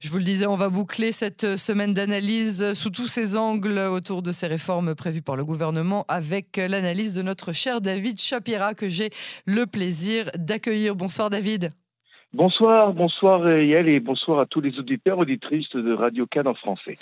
Je vous le disais, on va boucler cette semaine d'analyse sous tous ses angles autour de ces réformes prévues par le gouvernement avec l'analyse de notre cher David Chapira que j'ai le plaisir d'accueillir. Bonsoir David. Bonsoir, bonsoir Yael et bonsoir à tous les auditeurs, auditrices de Radio Cannes en français.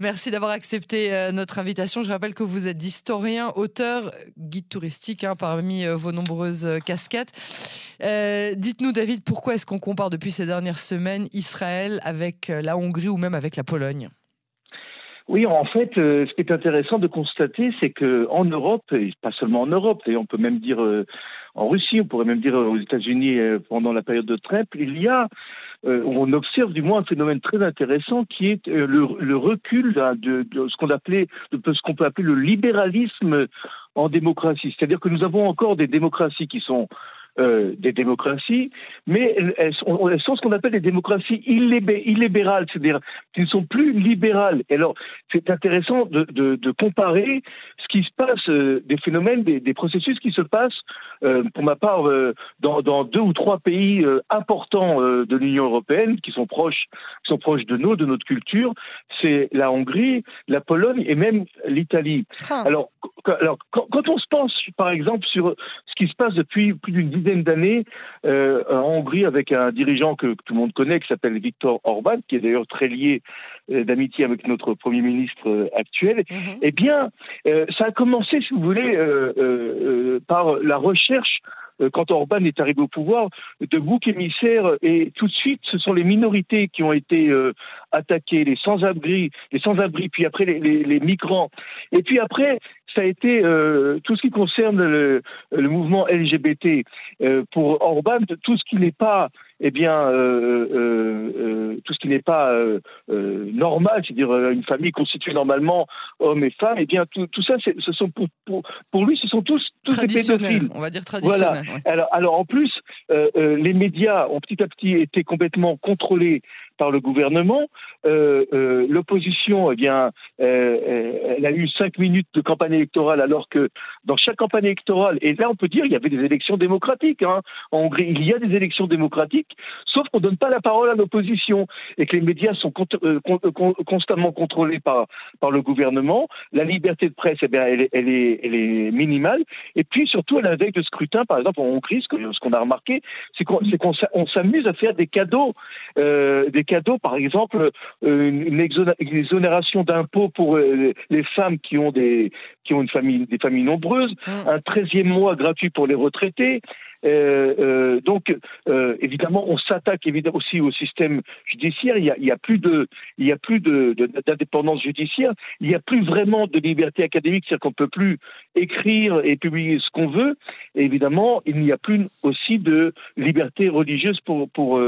Merci d'avoir accepté euh, notre invitation. Je rappelle que vous êtes historien, auteur, guide touristique hein, parmi euh, vos nombreuses euh, casquettes. Dites-nous David, pourquoi est-ce qu'on compare depuis ces dernières semaines Israël avec la Hongrie ou même avec la Pologne? Oui, en fait, ce qui est intéressant de constater, c'est que en Europe, et pas seulement en Europe, et on peut même dire en Russie, on pourrait même dire aux États-Unis euh, pendant la période de Trump, il y a, euh, on observe du moins un phénomène très intéressant qui est euh, le, recul de, ce qu'on appelait, ce peut appeler le libéralisme en démocratie. C'est-à-dire que nous avons encore des démocraties qui sont des démocraties, mais elles, sont, ce qu'on appelle des démocraties illibérales, c'est-à-dire qui ne sont plus libérales. Et alors, c'est intéressant de, comparer ce qui se passe, euh, des phénomènes, des, des, processus qui se passent, euh, pour ma part, euh, dans, dans, deux ou trois pays importants de l'Union européenne, qui sont proches, qui sont proches de nous, de notre culture. C'est la Hongrie, la Pologne et même l'Italie. Ah. Alors, alors quand, quand, on se pense, par exemple, sur ce qui se passe depuis plus d'une dizaine d'années en Hongrie avec un dirigeant que, tout le monde connaît qui s'appelle Viktor Orban, qui est d'ailleurs très lié d'amitié avec notre Premier ministre actuel, mhm. eh bien, ça a commencé, si vous voulez, par la recherche quand Orban est arrivé au pouvoir, de boucs émissaires et tout de suite, ce sont les minorités qui ont été attaquées, les sans-abri, les sans-abri, puis après les, migrants, et puis après ça a été euh, tout ce qui concerne le, mouvement LGBT euh, pour Orban, tout ce qui n'est pas eh bien, euh, euh, euh tout ce qui n'est pas euh, normal, c'est-à-dire une famille constituée normalement hommes et femmes, eh bien, tout, tout ça, ce sont pour, pour, pour, lui, ce sont tous, tous des pédophiles. On va dire traditionnels. Voilà. Alors, alors, en plus, les médias ont petit à petit été complètement contrôlés par le gouvernement. Euh, euh, L'opposition, eh bien, euh, elle a eu cinq minutes de campagne électorale, alors que dans chaque campagne électorale, et là on peut dire il y avait des élections démocratiques. Hein. En Hongrie, il y a des élections démocratiques, sauf qu'on ne donne pas la parole à l'opposition et que les médias sont euh, euh, constamment contrôlés par, par le gouvernement. La liberté de presse, eh bien, elle, elle, est, elle est minimale. Et puis surtout, à la veille de scrutin, par exemple en Hongrie, ce qu'on a remarqué, c'est qu'on s'amuse à faire des cadeaux, euh, des cadeaux, par exemple, une, exonération d'impôts pour les femmes qui ont des qui ont une famille, des familles nombreuses, mmh. un treizième mois gratuit pour les retraités, donc, euh, évidemment, on s'attaque évidemment aussi au système judiciaire. Il y a, y a plus de, il y a plus d'indépendance judiciaire. Il n'y a plus vraiment de liberté académique, c'est-à-dire qu'on peut plus écrire et publier ce qu'on veut. Évidemment, il n'y a plus aussi de liberté religieuse pour pour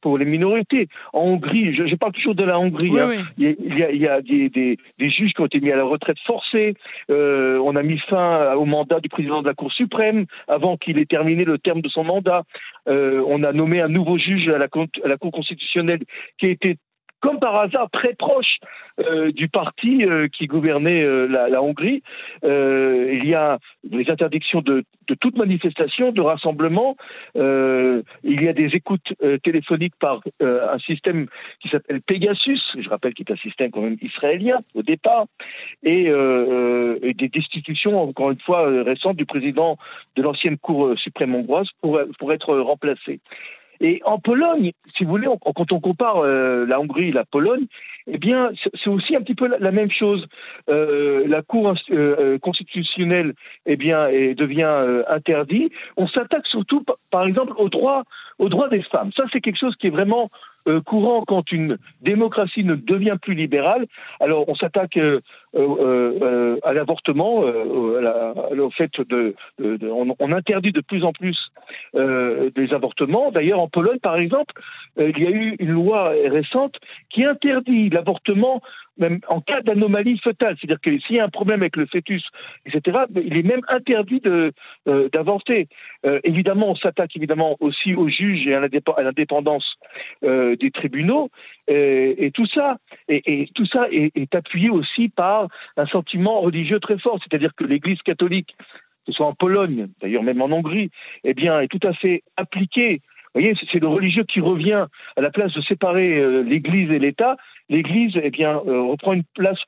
pour les minorités. En Hongrie, je, parle toujours de la Hongrie. Hein. Il, y a, il, y a, des, des, des, juges qui ont été mis à la retraite forcée. on a mis fin au mandat du président de la Cour suprême avant qu'il ait terminé le terme de son mandat. Euh, on a nommé un nouveau juge à la, à la Cour constitutionnelle qui a été comme par hasard très proche euh, du parti euh, qui gouvernait euh, la, Hongrie. il y a des interdictions de, de toute manifestation, de rassemblement. il y a des écoutes téléphoniques par un système qui s'appelle Pegasus, je rappelle qu'il est un système quand même israélien au départ, et, et des destitutions, encore une fois, récentes du président de l'ancienne Cour suprême hongroise pour, pour être remplacé. Et en Pologne, si vous voulez, quand on compare euh, la Hongrie et la Pologne, eh bien, c'est aussi un petit peu la, même chose. Euh, la Cour euh, constitutionnelle, eh bien, devient interdite. On s'attaque surtout, par exemple, aux droits, aux droits des femmes. Ça, c'est quelque chose qui est vraiment euh, courant quand une démocratie ne devient plus libérale. Alors on s'attaque euh, euh, à l'avortement, au fait de, on, interdit de plus en plus des avortements. D'ailleurs en Pologne par exemple, il y a eu une loi récente qui interdit l'avortement même en cas d'anomalie fœtale, c'est-à-dire que s'il y a un problème avec le fœtus, etc., il est même interdit de, euh, d'avorter. Euh, évidemment, on s'attaque évidemment aussi aux juges et à l'indépendance euh, des tribunaux, et, tout ça, tout ça est, appuyé aussi par un sentiment religieux très fort, c'est-à-dire que l'Église catholique, que ce soit en Pologne, d'ailleurs même en Hongrie, eh bien, est tout à fait appliquée Vous voyez, c'est le religieux qui revient à la place de séparer l'Église et l'État. L'Église, eh bien, reprend une place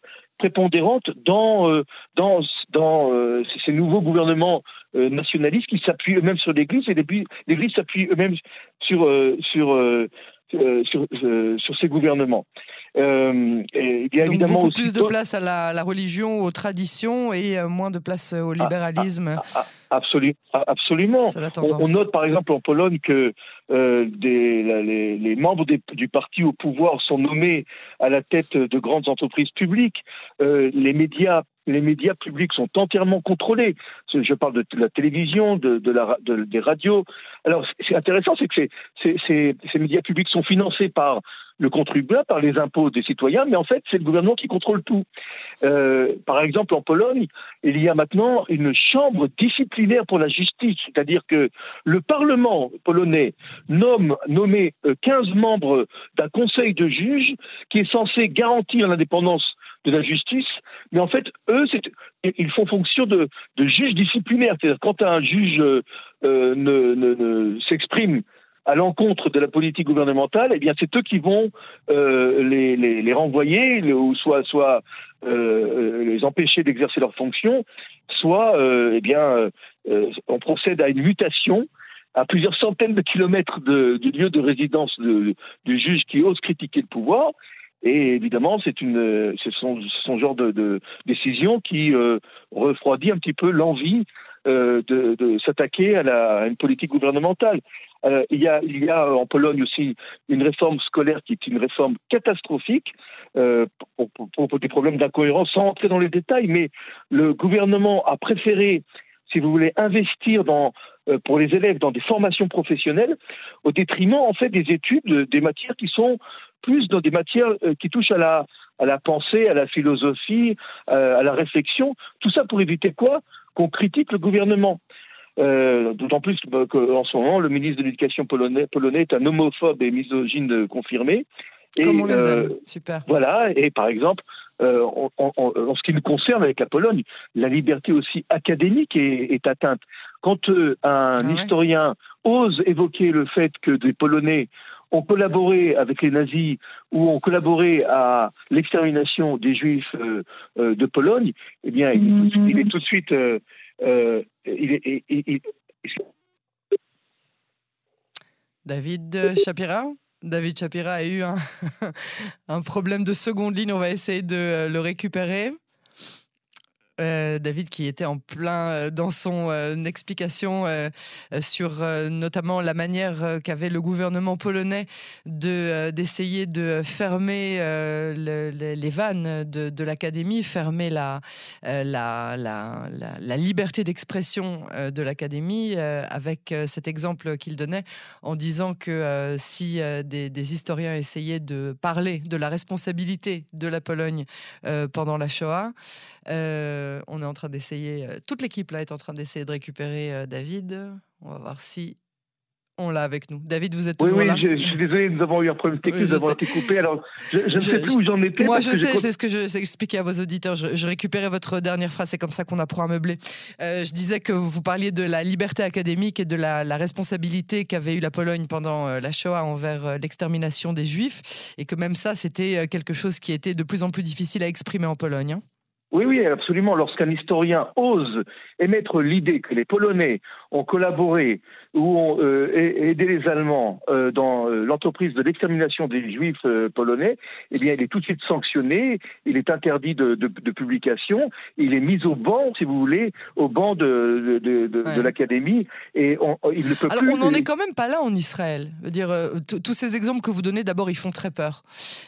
prépondérante dans, euh, dans, dans euh, ces nouveaux gouvernements euh, nationalistes qui s'appuient eux-mêmes sur l'Église et l'Église s'appuie eux-mêmes sur, sur, sur, sur, ces gouvernements. Euh, et il y a Donc évidemment beaucoup plus de place à la, la, religion, aux traditions et moins de place au ah, libéralisme. Ah, ah, absolument. On, note par exemple en Pologne que euh, les, les, membres du parti au pouvoir sont nommés à la tête de grandes entreprises publiques. Euh, les médias les médias publics sont entièrement contrôlés. Je parle de la télévision, de, des radios. Alors, c'est intéressant, c'est que ces médias publics sont financés par le contribuable, par les impôts des citoyens, mais en fait, c'est le gouvernement qui contrôle tout. Euh, par exemple, en Pologne, il y a maintenant une chambre disciplinaire pour la justice, c'est-à-dire que le Parlement polonais nomme, nommé 15 euh, membres d'un conseil de juges qui est censé garantir l'indépendance de la justice, mais en fait, eux, ils font fonction de, juges disciplinaires. C'est-à-dire quand un juge euh, euh, ne, s'exprime à l'encontre de la politique gouvernementale, eh bien, c'est eux qui vont euh, les, renvoyer, ou soit, soit les empêcher d'exercer leurs fonctions, soit, eh bien, on procède à une mutation à plusieurs centaines de kilomètres de, du lieu de résidence de, du juge qui ose critiquer le pouvoir, et évidemment, c'est une, c'est son, genre de, décision qui euh, refroidit un petit peu l'envie euh, de, s'attaquer à, la, une politique gouvernementale. Euh, il, y a, il y a en Pologne aussi une réforme scolaire qui est une réforme catastrophique euh, pour, des problèmes d'incohérence, sans entrer dans les détails, mais le gouvernement a préféré, si vous voulez, investir dans, pour les élèves dans des formations professionnelles au détriment en fait des études, des matières qui sont plus dans des matières euh, qui touchent à la, à la pensée, à la philosophie, euh, à la réflexion. Tout ça pour éviter quoi? Qu'on critique le gouvernement. Euh, D'autant plus qu'en ce moment, le ministre de l'Éducation polonais, polonais, est un homophobe et misogyne confirmé. Et, Comme on les aime. Super. Voilà, et par exemple, euh, en, en, en, ce qui nous concerne avec la Pologne, la liberté aussi académique est, est atteinte. Quand euh, un ah historien ose évoquer le fait que des Polonais ont collaboré avec les nazis ou ont collaboré à l'extermination des juifs euh, euh, de Pologne, eh bien, il, est tout de suite. Euh, il est, il, David Shapira? David Shapira a eu un, un problème de seconde ligne. On va essayer de le récupérer. Euh, David, qui était en plein euh, dans son euh, explication sur notamment la manière qu'avait le gouvernement polonais de d'essayer de fermer les vannes de, l'académie, fermer la la, la, liberté d'expression de l'académie, avec cet exemple qu'il donnait en disant que si des, historiens essayaient de parler de la responsabilité de la Pologne pendant la Shoah, on est en train d'essayer, euh, toute l'équipe là est en train d'essayer de récupérer euh, David. On va voir si on l'a avec nous. David, vous êtes toujours oui, là? Oui, je, suis désolé, nous avons eu un problème technique, nous avons été coupés. Alors, je, ne sais plus où j'en étais. Moi, je sais, c'est ce que je expliqué à vos auditeurs. Je, récupérais votre dernière phrase, c'est comme ça qu'on apprend à meubler. je disais que vous parliez de la liberté académique et de la, responsabilité qu'avait eu la Pologne pendant la Shoah envers l'extermination des Juifs, et que même ça, c'était quelque chose qui était de plus en plus difficile à exprimer en Pologne. Hein. Oui, oui, absolument. Lorsqu'un historien ose émettre l'idée que les Polonais ont collaboré ou ont euh, aidé les Allemands euh, dans euh, l'entreprise de l'extermination des Juifs polonais, eh bien, il est tout de suite sanctionné, il est interdit de, publication, il est mis au banc, si vous voulez, au banc de, de, l'académie, et on, il ne peut Alors, on n'en est quand même pas là en Israël. veux dire, tous ces exemples que vous donnez, d'abord, ils font très peur.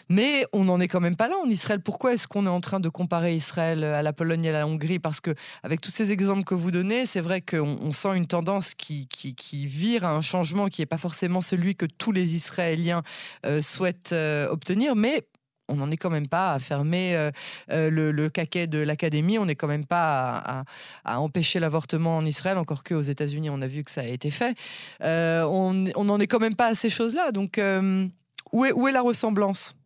Mais on n'en est quand même pas là en Israël. Pourquoi est-ce qu'on est en train de comparer Israël à la Pologne et à la Hongrie? Parce que, avec tous ces exemples que vous donnez, c'est vrai qu'on sent une tendance qui, vire à un changement qui n'est pas forcément celui que tous les Israéliens euh, souhaitent euh, obtenir, mais on n'en est quand même pas à fermer euh, le, caquet de l'académie, on n'est quand même pas à, empêcher l'avortement en Israël, encore qu'aux États-Unis, on a vu que ça a été fait. on n'en est quand même pas à ces choses-là. Donc, où, est, la ressemblance?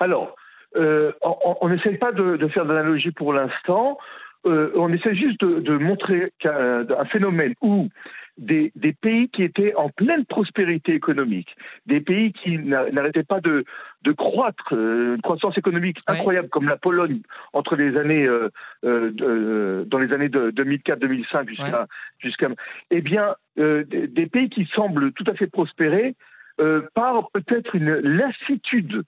Alors, on n'essaie pas de faire d'analogie pour l'instant. On essaie juste de, de montrer qu'un phénomène où des, pays qui étaient en pleine prospérité économique, des pays qui n'arrêtaient pas de, croître, euh, une croissance économique incroyable comme la Pologne entre les années euh, euh, dans les années 2004-2005 jusqu'à jusqu'à eh bien des, pays qui semblent tout à fait prospérer par peut-être une lassitude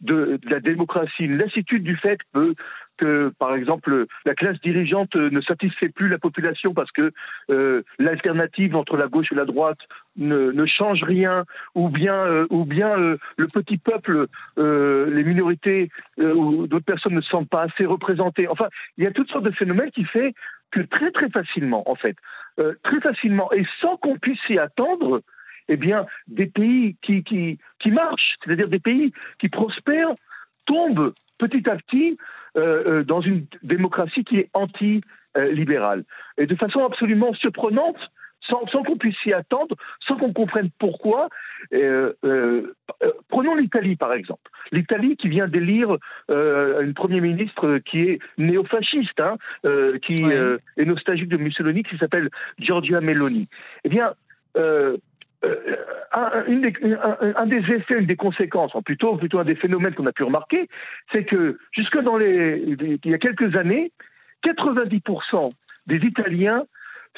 de, la démocratie, une lassitude du fait que, que, par exemple, la classe dirigeante ne satisfait plus la population parce que euh, l'alternative entre la gauche et la droite ne, ne change rien, ou bien, euh, ou bien euh, le petit peuple, les minorités ou d'autres personnes ne se sentent pas assez représentées. Enfin, il y a toutes sortes de phénomènes qui fait que très très facilement, en fait, très facilement, et sans qu'on puisse s'y attendre, eh bien, des pays qui, qui, qui marchent, c'est-à-dire des pays qui prospèrent, tombent petit à petit euh, euh, dans une démocratie qui est anti-libérale. Et de façon absolument surprenante, sans, sans qu'on puisse s'y attendre, sans qu'on comprenne pourquoi. Euh, prenons l'Italie, par exemple. L'Italie qui vient d'élire une Premier ministre qui est néofasciste, hein, qui est nostalgique de Mussolini, qui s'appelle Giorgia Meloni. Eh bien, euh, un, des, effets, une des conséquences, plutôt, un des phénomènes qu'on a pu remarquer, c'est que jusque dans les, il y a quelques années, 90% des Italiens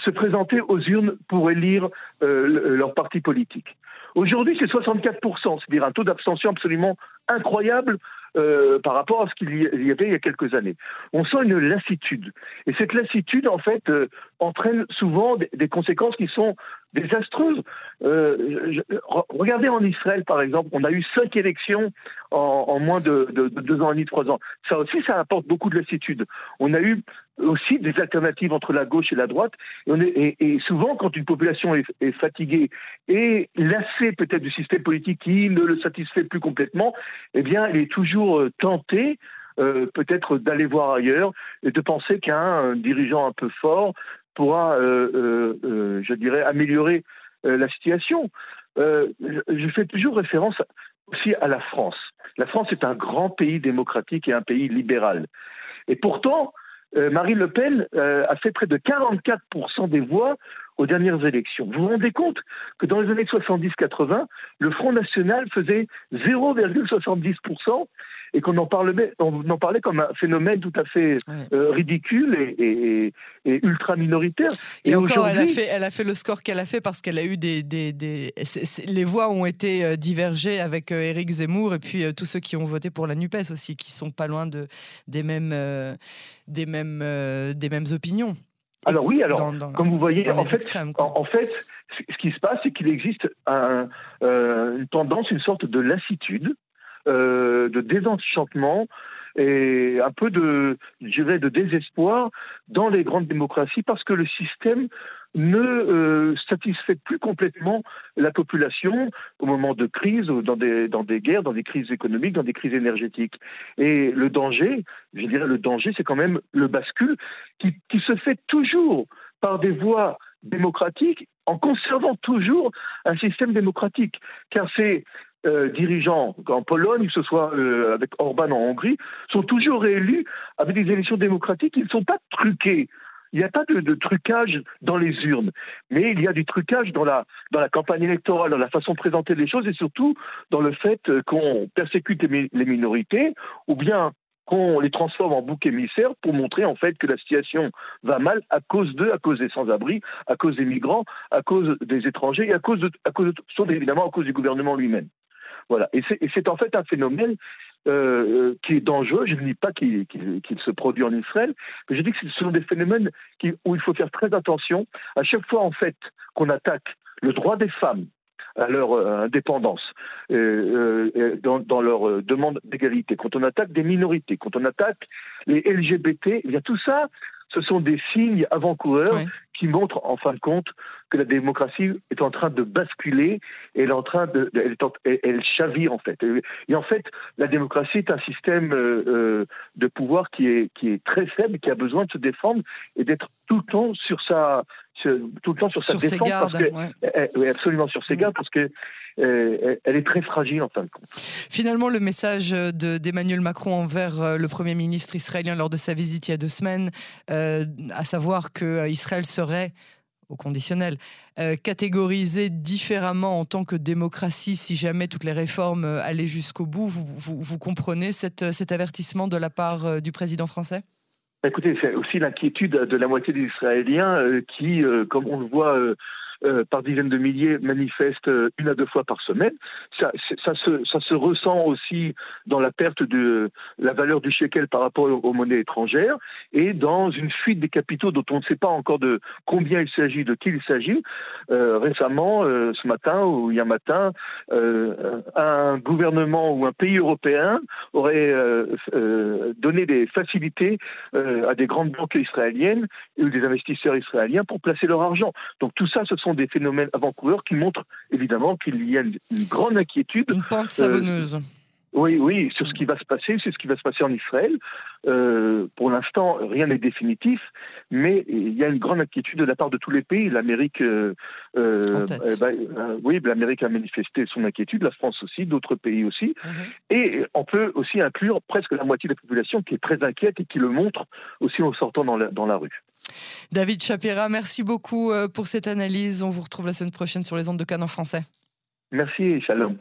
se présentaient aux urnes pour élire euh, leur parti politique. Aujourd'hui, c'est 64%, c'est-à-dire un taux d'abstention absolument incroyable euh, par rapport à ce qu'il y avait il y a quelques années. On sent une lassitude. Et cette lassitude, en fait, euh, entraîne souvent des, conséquences qui sont désastreuses. Euh, regardez en Israël, par exemple, on a eu cinq élections en, moins de, deux ans et demi, trois ans. Ça aussi, ça apporte beaucoup de lassitude. On a eu aussi des alternatives entre la gauche et la droite. Et, souvent, quand une population est, est fatiguée et lassée peut-être du système politique qui ne le satisfait plus complètement, eh bien, elle est toujours euh, tentée euh, peut-être d'aller voir ailleurs et de penser qu'un dirigeant un peu fort pourra, euh, je dirais, améliorer la situation. je fais toujours référence aussi à la France. La France est un grand pays démocratique et un pays libéral. Et pourtant, Marine Le Pen a fait près de 44% des voix aux dernières élections. Vous vous rendez compte que dans les années 70-80, le Front National faisait 0,70% et qu'on en parlait, on en parlait comme un phénomène tout à fait euh, ridicule et, ultra minoritaire. Et, encore, elle a, fait, elle a fait le score qu'elle a fait parce qu'elle a eu des, des, les voix ont été euh, divergées avec euh, Éric Zemmour et puis tous ceux qui ont voté pour la Nupes aussi, qui sont pas loin de des mêmes des mêmes des mêmes opinions. Alors oui, alors comme vous voyez, en fait, en, fait, ce qui se passe, c'est qu'il existe un, une tendance, une sorte de lassitude euh, de désenchantement et un peu de, je dirais, de désespoir dans les grandes démocraties parce que le système ne euh, satisfait plus complètement la population au moment de crise, dans des, dans des guerres, dans des crises économiques, dans des crises énergétiques. Et le danger, je dirais le danger, c'est quand même le bascule qui, qui se fait toujours par des voies démocratiques en conservant toujours un système démocratique. Car c'est euh, dirigeants en Pologne, que ce soit euh, avec Orban en Hongrie, sont toujours réélus avec des élections démocratiques qui ne sont pas truquées. Il n'y a pas de, trucage dans les urnes, mais il y a du trucage dans la, campagne électorale, dans la façon de présenter les choses et surtout dans le fait qu'on persécute les, minorités ou bien qu'on les transforme en bouc émissaire pour montrer en fait que la situation va mal à cause d'eux, à cause des sans-abri, à cause des migrants, à cause des étrangers et à cause de, à cause de, évidemment à cause du gouvernement lui-même. Voilà. Et c'est en fait un phénomène euh, qui est dangereux. Je ne dis pas qu'il se produit en Israël, mais je dis que ce sont des phénomènes où il faut faire très attention. À chaque fois, qu'on attaque le droit des femmes à leur euh, indépendance, euh, dans, leur demande d'égalité, quand on attaque des minorités, quand on attaque les LGBT, eh bien tout ça, ce sont des signes avant-coureurs qui montrent en fin de compte que la démocratie est en train de basculer et elle est en train de, elle, chavire en fait. Et en fait, la démocratie est un système euh, euh, de pouvoir qui est qui est très faible, qui a besoin de se défendre et d'être tout le temps sur sa tout le temps sur, sa défense, gardes, oui, absolument sur ses gardes parce que elle est très fragile en fin de compte. Finalement, le message d'Emmanuel Macron envers le Premier ministre israélien lors de sa visite il y a deux semaines, à savoir que Israël serait au conditionnel, euh, catégoriser différemment en tant que démocratie si jamais toutes les réformes euh, allaient jusqu'au bout. Vous, vous, comprenez cette, cet avertissement de la part du président français? Écoutez, c'est aussi l'inquiétude de la moitié des Israéliens qui, comme on le voit euh, par dizaines de milliers manifestent euh, une à deux fois par semaine. Ça, se ressent aussi dans la perte de la valeur du shekel par rapport aux, monnaies étrangères et dans une fuite des capitaux dont on ne sait pas encore de combien il s'agit, de qui il s'agit. Euh, récemment, ce matin ou il y a un matin, un gouvernement ou un pays européen aurait donné des facilités à des grandes banques israéliennes ou des investisseurs israéliens pour placer leur argent. Donc tout ça, ce sont des phénomènes avant-coureurs qui montrent évidemment qu'il y a une, grande inquiétude. Une pente savonneuse. Euh, oui, oui, sur ce qui va se passer, c'est ce qui va se passer en Israël. Euh, pour l'instant, rien n'est définitif, mais il y a une grande inquiétude de la part de tous les pays. L'Amérique, euh, bah, oui, l'Amérique a manifesté son inquiétude, la France aussi, d'autres pays aussi, mhm. et on peut aussi inclure presque la moitié de la population qui est très inquiète et qui le montre aussi en sortant dans la, dans la rue. David Chapira, merci beaucoup euh, pour cette analyse. On vous retrouve la semaine prochaine sur les ondes de Cannes en français. Merci, shalom.